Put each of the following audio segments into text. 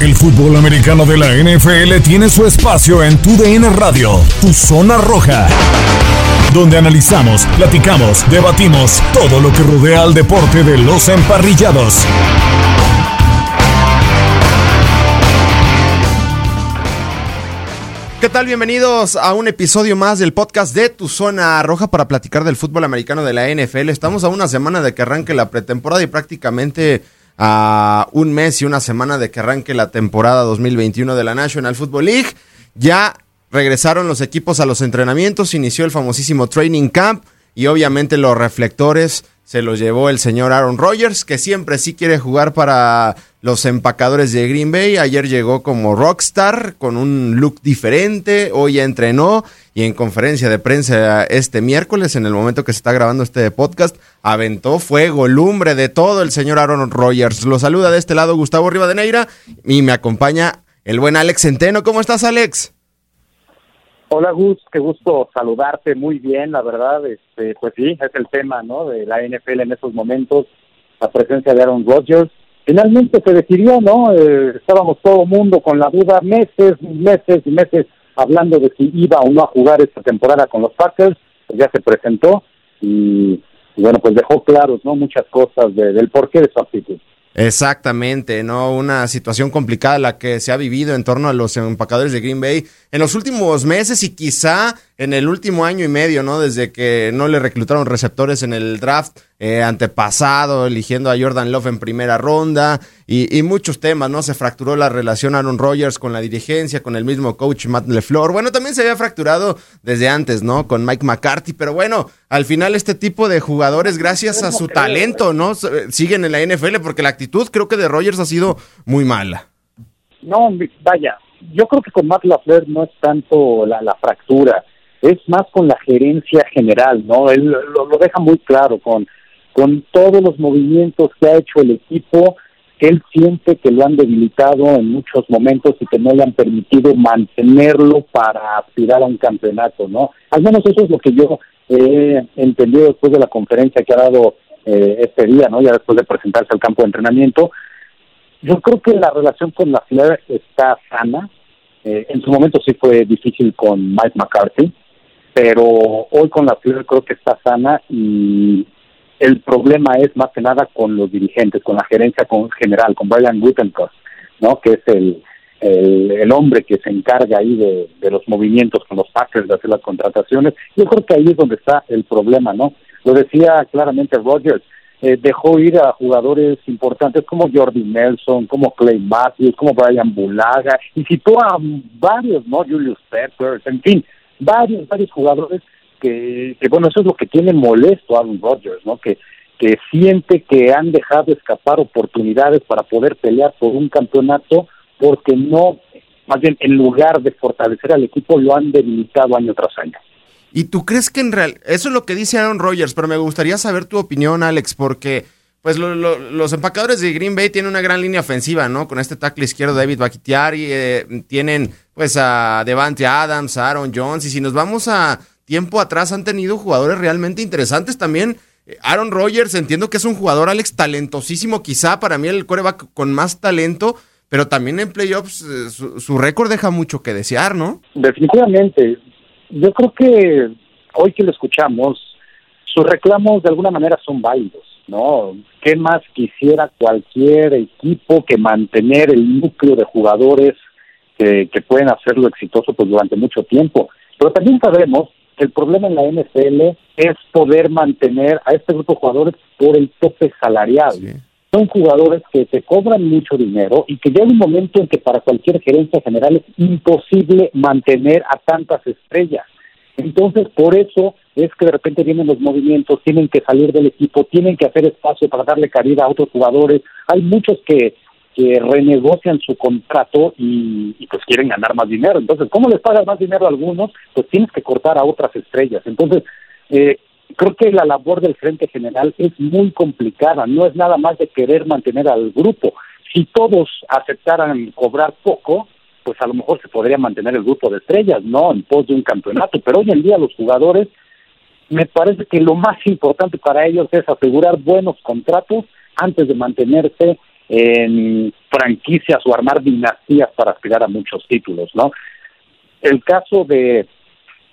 El fútbol americano de la NFL tiene su espacio en Tu DN Radio, Tu Zona Roja, donde analizamos, platicamos, debatimos todo lo que rodea al deporte de los emparrillados. ¿Qué tal? Bienvenidos a un episodio más del podcast de Tu Zona Roja para platicar del fútbol americano de la NFL. Estamos a una semana de que arranque la pretemporada y prácticamente a un mes y una semana de que arranque la temporada 2021 de la National Football League. Ya regresaron los equipos a los entrenamientos, inició el famosísimo Training Camp y obviamente los reflectores se los llevó el señor Aaron Rodgers, que siempre sí quiere jugar para los empacadores de Green Bay. Ayer llegó como rockstar con un look diferente, hoy entrenó y en conferencia de prensa este miércoles, en el momento que se está grabando este podcast, aventó fuego, lumbre de todo el señor Aaron Rodgers. Lo saluda de este lado Gustavo Rivadeneira y me acompaña el buen Alex Centeno. ¿Cómo estás, Alex? Hola Gus, qué gusto saludarte muy bien, la verdad, este, pues sí, es el tema, ¿no? De la NFL en estos momentos, la presencia de Aaron Rodgers. Finalmente se decidió, ¿no? Eh, estábamos todo mundo con la duda, meses, meses y meses hablando de si iba o no a jugar esta temporada con los Packers, pues ya se presentó y, bueno, pues dejó claros, ¿no? Muchas cosas del porqué de su actitud. Exactamente, ¿no? Una situación complicada la que se ha vivido en torno a los empacadores de Green Bay en los últimos meses y quizá en el último año y medio, ¿no? Desde que no le reclutaron receptores en el draft eh, antepasado, eligiendo a Jordan Love en primera ronda y, muchos temas, ¿no? Se fracturó la relación Aaron Rodgers con la dirigencia, con el mismo coach Matt LeFleur. Bueno, también se había fracturado desde antes, ¿no? Con Mike McCarthy, pero bueno, al final este tipo de jugadores, gracias a su talento, ¿no? Siguen en la NFL porque la actitud creo que de Rodgers ha sido muy mala. No, vaya, yo creo que con Matt LaFleur no es tanto la, la fractura, es más con la gerencia general, ¿no? Él lo, deja muy claro con con todos los movimientos que ha hecho el equipo, él siente que lo han debilitado en muchos momentos y que no le han permitido mantenerlo para aspirar a un campeonato, ¿no? Al menos eso es lo que yo he entendido después de la conferencia que ha dado eh, este día, ¿no? Ya después de presentarse al campo de entrenamiento. Yo creo que la relación con la Flair está sana. Eh, en su momento sí fue difícil con Mike McCarthy, pero hoy con la Flair creo que está sana y el problema es más que nada con los dirigentes, con la gerencia con, general, con Brian Gutenkos, ¿no? Que es el, el, hombre que se encarga ahí de, de, los movimientos con los Packers, de hacer las contrataciones. Yo creo que ahí es donde está el problema, ¿no? Lo decía claramente Rogers, eh, dejó ir a jugadores importantes como Jordi Nelson, como Clay Matthews, como Brian Bulaga, y citó a varios, ¿no? Julius Peppers, en fin, varios, varios jugadores que, bueno, eso es lo que tiene molesto a Aaron Rodgers, ¿no? Que, que siente que han dejado escapar oportunidades para poder pelear por un campeonato porque no, más bien en lugar de fortalecer al equipo, lo han debilitado año tras año. ¿Y tú crees que en real, eso es lo que dice Aaron Rodgers, pero me gustaría saber tu opinión, Alex, porque pues los empacadores de Green Bay tienen una gran línea ofensiva, ¿no? Con este tackle izquierdo David Bakhtiari, eh, tienen pues a Devante Adams, Aaron Jones, y si nos vamos a tiempo atrás han tenido jugadores realmente interesantes también. Eh, Aaron Rodgers, entiendo que es un jugador, Alex, talentosísimo, quizá para mí el coreback con más talento, pero también en playoffs eh, su, récord deja mucho que desear, ¿no? Definitivamente. Yo creo que hoy que lo escuchamos, sus reclamos de alguna manera son válidos, ¿no? ¿Qué más quisiera cualquier equipo que mantener el núcleo de jugadores que, que pueden hacerlo exitoso pues durante mucho tiempo? Pero también sabemos el problema en la NFL es poder mantener a este grupo de jugadores por el tope salarial. Son jugadores que te cobran mucho dinero y que llega un momento en que para cualquier gerencia general es imposible mantener a tantas estrellas. Entonces, por eso es que de repente vienen los movimientos, tienen que salir del equipo, tienen que hacer espacio para darle cabida a otros jugadores. Hay muchos que que renegocian su contrato y, pues quieren ganar más dinero. Entonces, ¿cómo les pagas más dinero a algunos? Pues tienes que cortar a otras estrellas. Entonces, eh, creo que la labor del Frente General es muy complicada, no es nada más de querer mantener al grupo. Si todos aceptaran cobrar poco, pues a lo mejor se podría mantener el grupo de estrellas, ¿no? En pos de un campeonato, pero hoy en día los jugadores, me parece que lo más importante para ellos es asegurar buenos contratos antes de mantenerse en franquicias o armar dinastías para aspirar a muchos títulos, ¿no? El caso de,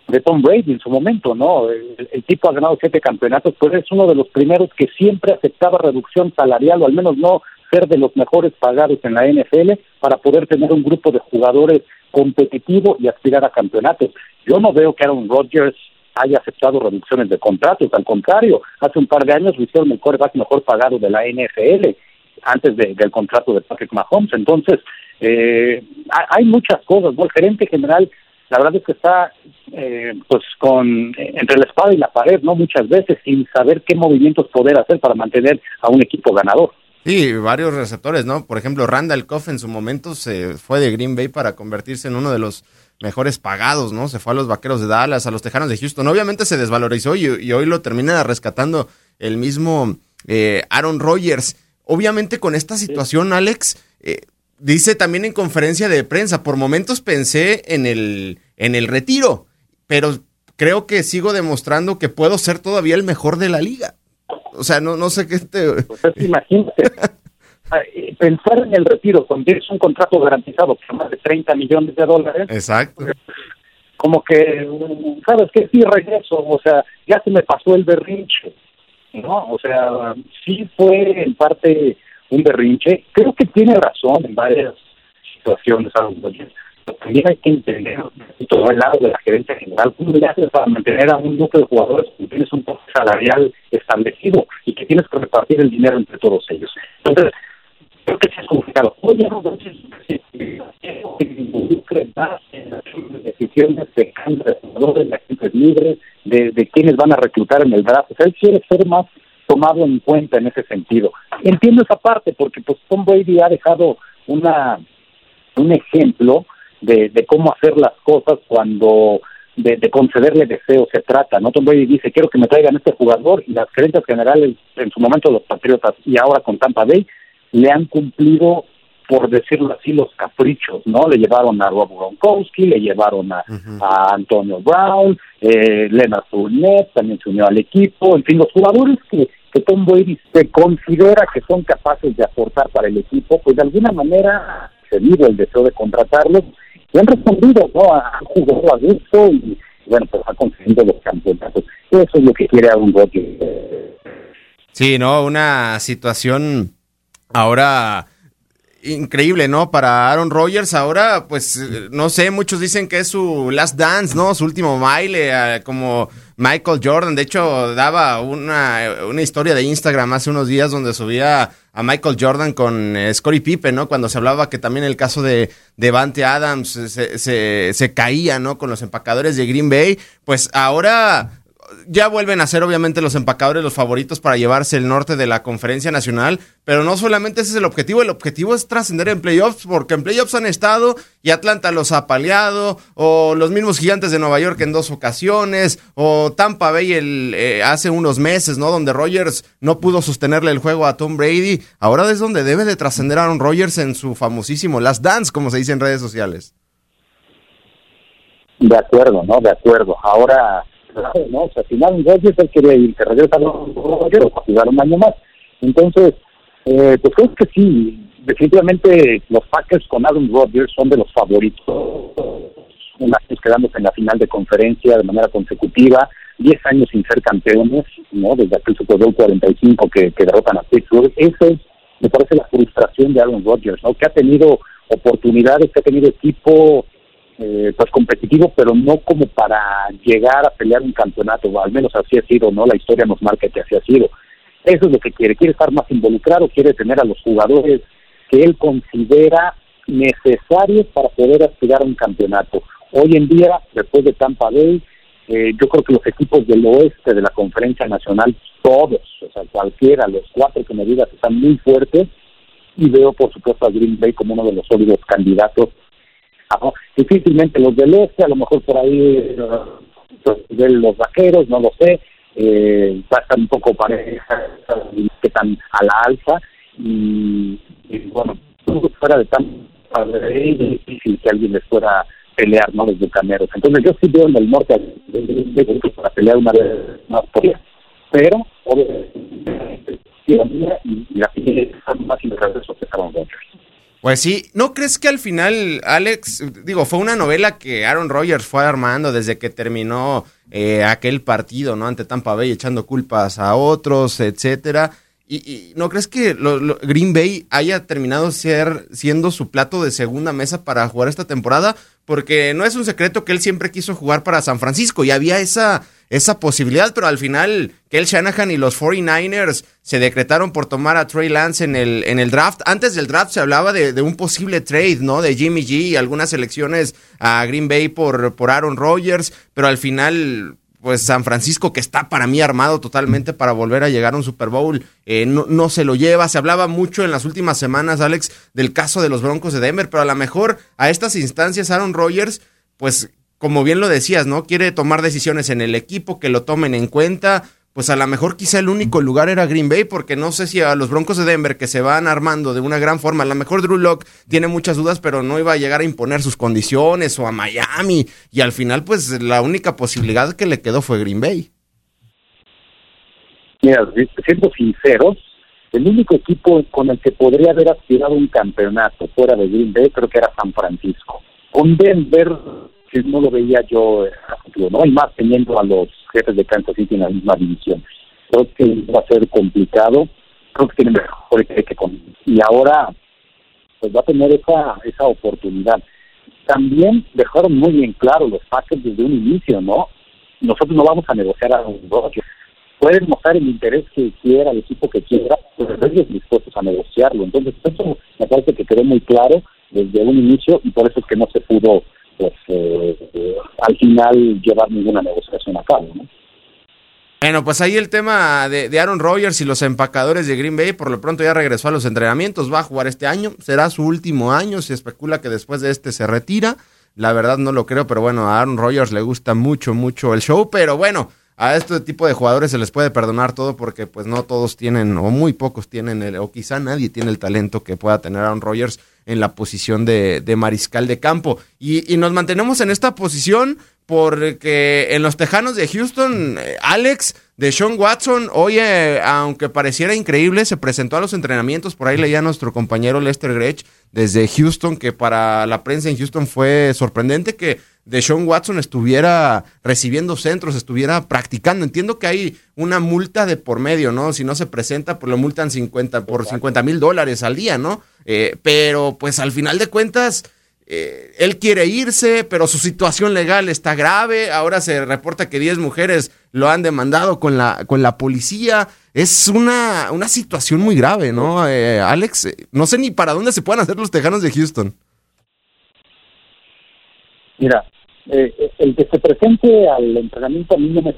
de Tom Brady en su momento, ¿no? El, tipo ha ganado siete campeonatos, pues es uno de los primeros que siempre aceptaba reducción salarial, o al menos no ser de los mejores pagados en la NFL, para poder tener un grupo de jugadores competitivo y aspirar a campeonatos. Yo no veo que Aaron Rodgers haya aceptado reducciones de contratos, al contrario, hace un par de años lo hicieron el quarterback mejor pagado de la NFL antes del contrato de Patrick Mahomes. Entonces, eh, hay muchas cosas. el gerente general, la verdad es que está eh, pues con entre la espada y la pared, no muchas veces sin saber qué movimientos poder hacer para mantener a un equipo ganador. Sí, varios receptores, ¿no? Por ejemplo, Randall Coff en su momento se fue de Green Bay para convertirse en uno de los mejores pagados, ¿no? Se fue a los Vaqueros de Dallas, a los Tejanos de Houston. Obviamente se desvalorizó y, hoy lo termina rescatando el mismo eh, Aaron Rodgers. Obviamente con esta situación, Alex, eh, dice también en conferencia de prensa, por momentos pensé en el, en el retiro, pero creo que sigo demostrando que puedo ser todavía el mejor de la liga. O sea, no, no sé qué te... Pues imagínate, pensar en el retiro cuando tienes un contrato garantizado por más de 30 millones de dólares. Exacto. Como que, ¿sabes qué? Sí, regreso, o sea, ya se me pasó el berrinche. ¿no? O sea, sí fue en parte un berrinche. Creo que tiene razón en varias situaciones, pero también hay que entender todo el lado de la gerencia general, cómo le haces para mantener a un grupo de jugadores que tienes un tope salarial establecido y que tienes que repartir el dinero entre todos ellos. Entonces, creo que es complicado. Oye, no, que más en las decisiones de cambio de jugadores, de agentes libres, de, de quienes van a reclutar en el draft. Él quiere ser más tomado en cuenta en ese sentido. Entiendo esa parte porque pues Tom Brady ha dejado una un ejemplo de, de cómo hacer las cosas cuando de, de, concederle deseos se trata, ¿no? Tom Brady dice, quiero que me traigan este jugador y las gerencias generales en su momento los Patriotas y ahora con Tampa Bay le han cumplido por decirlo así, los caprichos, ¿no? Le llevaron a Rob Gronkowski, le llevaron a, Antonio Brown, eh, Leonard Fournette, también se unió al equipo, en fin, los jugadores que, que Tom Brady se considera que son capaces de aportar para el equipo, pues de alguna manera se vive el deseo de contratarlos y han respondido, ¿no? Han jugado a gusto y, bueno, pues ha conseguido los campeonatos. Eso es lo que quiere Aaron Rodgers. Sí, ¿no? Una situación ahora increíble, ¿no? Para Aaron Rodgers ahora, pues, no sé, muchos dicen que es su last dance, ¿no? Su último baile, eh, como Michael Jordan. De hecho, daba una, una, historia de Instagram hace unos días donde subía a Michael Jordan con eh, Scottie Pippen, ¿no? Cuando se hablaba que también el caso de Devante Adams se, se, se caía, ¿no? Con los empacadores de Green Bay. Pues ahora ya vuelven a ser obviamente los empacadores los favoritos para llevarse el norte de la conferencia nacional, pero no solamente ese es el objetivo, el objetivo es trascender en playoffs, porque en playoffs han estado y Atlanta los ha paliado, o los mismos gigantes de Nueva York en dos ocasiones, o Tampa Bay el, eh, hace unos meses, ¿no? Donde Rogers no pudo sostenerle el juego a Tom Brady. Ahora es donde debe de trascender Aaron Rodgers en su famosísimo Last Dance, como se dice en redes sociales. De acuerdo, ¿no? De acuerdo. Ahora ¿no? O sea, si Aaron Rodgers él quería ir, que regresa a Rodgers jugar un año más. Entonces, eh, pues creo que sí, definitivamente los Packers con Aaron Rodgers son de los favoritos. Un año quedándose en la final de conferencia de manera consecutiva, 10 años sin ser campeones, ¿no? Desde aquel Super Bowl 45 que, que derrotan a Pittsburgh. Esa es, me parece, la frustración de Aaron Rodgers, ¿no? Que ha tenido oportunidades, que ha tenido equipo eh, pues competitivo, pero no como para llegar a pelear un campeonato, o al menos así ha sido, ¿no? La historia nos marca que así ha sido. Eso es lo que quiere, quiere estar más involucrado, quiere tener a los jugadores que él considera necesarios para poder aspirar a un campeonato. Hoy en día, después de Tampa Bay, eh, yo creo que los equipos del oeste de la conferencia nacional, todos, o sea, cualquiera, los cuatro que me digas, están muy fuertes y veo por supuesto a Green Bay como uno de los sólidos candidatos. Difícilmente los del este, a lo mejor por ahí de los vaqueros, no lo sé, eh, un poco pareja, que están a la alza y, bueno, fuera de tan es difícil que alguien les pueda pelear, ¿no? Los bucaneros. Entonces yo sí veo en el norte para pelear una vez más por pero obviamente y la más Pues sí, ¿no crees que al final, Alex, digo, fue una novela que Aaron Rodgers fue armando desde que terminó eh, aquel partido, ¿no? Ante Tampa Bay, echando culpas a otros, etcétera. ¿Y, no crees que Green Bay haya terminado siendo su plato de segunda mesa para jugar esta temporada? Porque no es un secreto que él siempre quiso jugar para San Francisco y había esa, esa posibilidad, pero al final Kel Shanahan y los 49ers se decretaron por tomar a Trey Lance en el, en el draft. Antes del draft se hablaba de, un posible trade, ¿no? De Jimmy G y algunas elecciones a Green Bay por, por Aaron Rodgers, pero al final pues San Francisco, que está para mí armado totalmente para volver a llegar a un Super Bowl, eh, no, no, se lo lleva. Se hablaba mucho en las últimas semanas, Alex, del caso de los Broncos de Denver, pero a lo mejor a estas instancias Aaron Rodgers, pues como bien lo decías, ¿no? Quiere tomar decisiones en el equipo, que lo tomen en cuenta pues a lo mejor quizá el único lugar era Green Bay, porque no sé si a los Broncos de Denver que se van armando de una gran forma, a lo mejor Drew Locke tiene muchas dudas, pero no iba a llegar a imponer sus condiciones o a Miami, y al final pues la única posibilidad que le quedó fue Green Bay. Mira, siendo sinceros, el único equipo con el que podría haber aspirado un campeonato fuera de Green Bay creo que era San Francisco. Con Denver no lo veía yo a futuro, ¿no? Y más teniendo a los jefes de Kansas City en la misma división. Creo que va a ser complicado, creo que tiene mejor que con y ahora pues va a tener esa esa oportunidad. También dejaron muy bien claro los Packers desde un inicio, ¿no? Nosotros no vamos a negociar a un Rodgers. Pueden mostrar el interés que quiera, el equipo que quiera, pero ellos dispuestos a negociarlo. Entonces, eso me parece que quedó muy claro desde un inicio y por eso es que no se pudo pues eh, al final llevar ninguna negociación a cabo, ¿no? Bueno, pues ahí el tema de, Aaron Rodgers y los empacadores de Green Bay, por lo pronto ya regresó a los entrenamientos, va a jugar este año, será su último año, se especula que después de este se retira, la verdad no lo creo, pero bueno, a Aaron Rodgers le gusta mucho, mucho el show, pero bueno, a este tipo de jugadores se les puede perdonar todo porque pues no todos tienen, o muy pocos tienen, el, o quizá nadie tiene el talento que pueda tener Aaron Rodgers en la posición de, mariscal de campo. Y, nos mantenemos en esta posición porque en los Tejanos de Houston, eh, Alex de Sean Watson, oye, aunque pareciera increíble, se presentó a los entrenamientos, por ahí leía nuestro compañero Lester Gretsch desde Houston, que para la prensa en Houston fue sorprendente que de Sean Watson estuviera recibiendo centros, estuviera practicando. Entiendo que hay una multa de por medio, ¿no? Si no se presenta, pues lo multan 50, por 50 mil dólares al día, ¿no? Eh, pero pues al final de cuentas, eh, él quiere irse, pero su situación legal está grave. Ahora se reporta que 10 mujeres lo han demandado con la, con la policía. Es una, una situación muy grave, ¿no? Eh, Alex, no sé ni para dónde se pueden hacer los tejanos de Houston. Mira, eh, el que se presente al entrenamiento a mí no me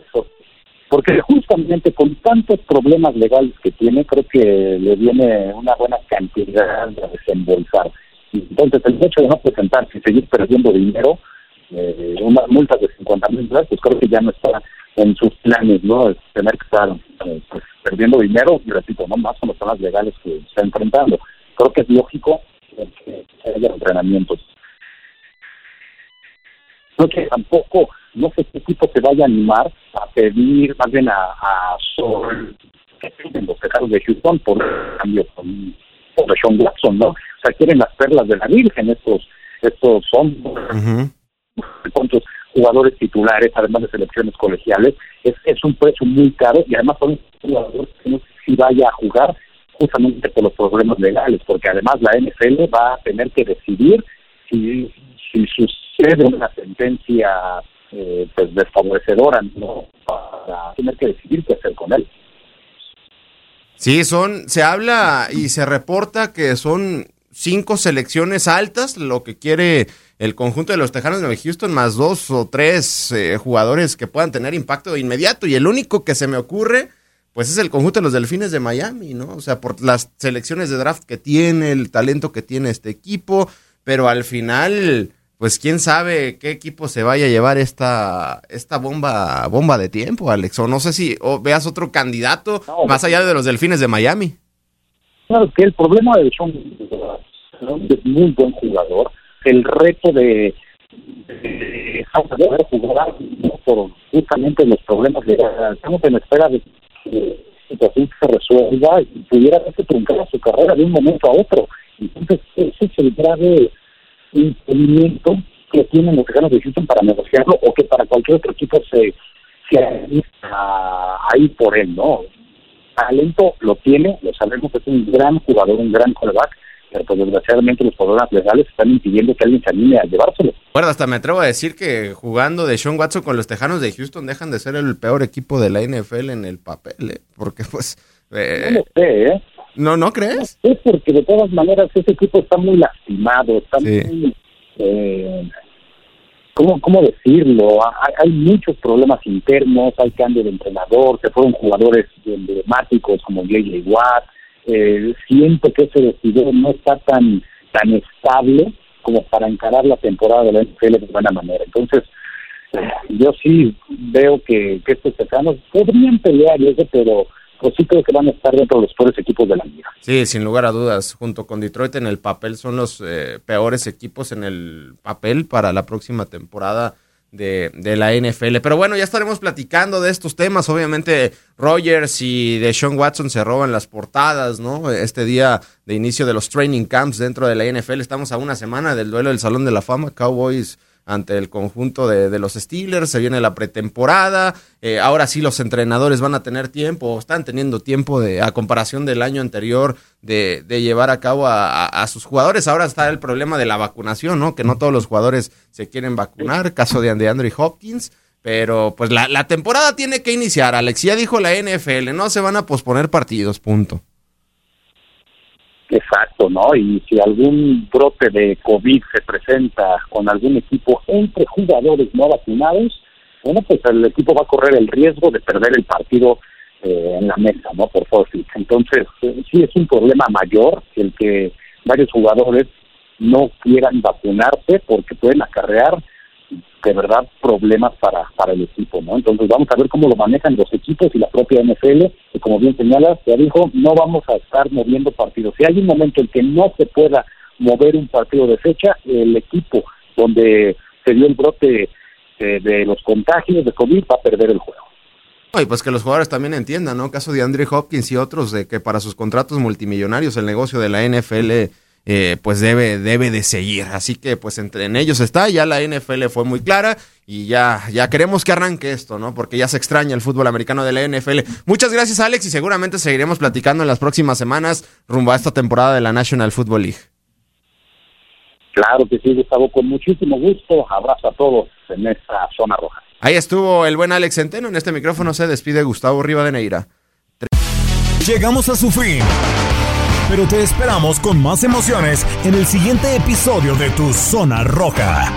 porque justamente con tantos problemas legales que tiene, creo que le viene una buena cantidad de desembolsar. Entonces, el hecho de no presentarse y seguir perdiendo dinero, eh, unas multas de 50 mil dólares, pues creo que ya no está en sus planes, ¿no? tener que estar eh, pues, perdiendo dinero, y repito, no más con los temas legales que está enfrentando. Creo que es lógico que haya entrenamientos no que tampoco, no sé qué tipo se vaya a animar a pedir, más bien a, a que piden los pecados de Houston por cambio con, con Sean Watson, ¿no? Sea, quieren las perlas de la Virgen, estos, estos son uh jugadores titulares, además de selecciones colegiales, es, es un precio muy caro y además son jugadores que no sé si vaya a jugar justamente por los problemas legales, porque además la NFL va a tener que decidir si, si sus de una sentencia eh, pues desfavorecedora, ¿no? Para tener que decidir qué hacer con él. Sí, son, se habla y se reporta que son cinco selecciones altas, lo que quiere el conjunto de los Tejanos de Houston, más dos o tres eh, jugadores que puedan tener impacto de inmediato. Y el único que se me ocurre, pues es el conjunto de los Delfines de Miami, ¿no? O sea, por las selecciones de draft que tiene, el talento que tiene este equipo, pero al final, pues quién sabe qué equipo se vaya a llevar esta, esta bomba, bomba de tiempo, Alex. O no sé si veas otro candidato más allá de los Delfines de Miami. Claro, que el problema de Es muy buen jugador. El reto de, de, jugar por justamente los problemas de estamos en espera de que situación se resuelva y pudiera haberse truncar su carrera de un momento a otro. Entonces, ese es el grave impedimento que tienen los tejanos de Houston para negociarlo o que para cualquier otro equipo se, se a, ir por él, ¿no? Talento lo tiene, lo sabemos, es un gran jugador, un gran coreback, pero pues desgraciadamente los problemas legales están impidiendo que alguien se anime a llevárselo. Bueno, hasta me atrevo a decir que jugando de Sean Watson con los Tejanos de Houston dejan de ser el peor equipo de la NFL en el papel, ¿eh? porque pues... Eh, no sé, ¿eh? ¿No, no crees? Es porque de todas maneras ese equipo está muy lastimado, está muy... Eh, ¿cómo, ¿Cómo decirlo? Hay, hay, muchos problemas internos, hay cambio de entrenador, se fueron jugadores emblemáticos como J.J. Watt, eh, siento que ese decidor no está tan, tan estable como para encarar la temporada de la NFL de buena manera. Entonces, eh, yo sí veo que, que estos cercanos podrían pelear eso, pero pues sí creo que van a estar dentro de los peores equipos de la liga. Sí, sin lugar a dudas, junto con Detroit en el papel son los eh, peores equipos en el papel para la próxima temporada de, de, la NFL. Pero bueno, ya estaremos platicando de estos temas. Obviamente, Rogers y de Sean Watson se roban las portadas, ¿no? Este día de inicio de los training camps dentro de la NFL. Estamos a una semana del duelo del Salón de la Fama. Cowboys ante el conjunto de, los Steelers, se viene la pretemporada, eh, ahora sí los entrenadores van a tener tiempo, están teniendo tiempo de, a comparación del año anterior de, llevar a cabo a, sus jugadores, ahora está el problema de la vacunación, ¿no? Que no todos los jugadores se quieren vacunar, caso de Andrew Hopkins, pero pues la, la temporada tiene que iniciar, Alex, ya dijo la NFL, no se van a posponer partidos, punto. Exacto, ¿no? Y si algún brote de COVID se presenta con algún equipo entre jugadores no vacunados, bueno, pues el equipo va a correr el riesgo de perder el partido eh, en la mesa, ¿no? Por forfeit. Entonces, eh, sí es un problema mayor el que varios jugadores no quieran vacunarse porque pueden acarrear de verdad problemas para, para el equipo, ¿no? Entonces vamos a ver cómo lo manejan los equipos y la propia NFL, que como bien señalas, ya dijo, no vamos a estar moviendo partidos. Si hay un momento en que no se pueda mover un partido de fecha, el equipo donde se dio el brote de, de los contagios de COVID va a perder el juego. Y pues que los jugadores también entiendan, ¿no? Caso de Andrew Hopkins y otros, de que para sus contratos multimillonarios el negocio de la NFL eh, pues debe, debe de seguir. Así que pues entre en ellos está, ya la NFL fue muy clara y ya, ya queremos que arranque esto, ¿no? Porque ya se extraña el fútbol americano de la NFL. Muchas gracias Alex y seguramente seguiremos platicando en las próximas semanas rumbo a esta temporada de la National Football League. Claro que sí, Gustavo, con muchísimo gusto. Abrazo a todos en esta zona roja. Ahí estuvo el buen Alex Centeno. En este micrófono se despide Gustavo Rivadeneira. Llegamos a su fin pero te esperamos con más emociones en el siguiente episodio de Tu Zona Roja.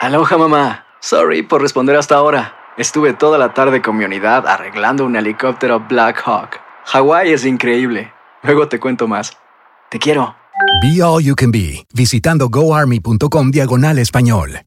Aloha mamá. Sorry por responder hasta ahora. Estuve toda la tarde con mi unidad arreglando un helicóptero Black Hawk. Hawái es increíble. Luego te cuento más. Te quiero. Be All You Can Be, visitando goarmy.com diagonal español.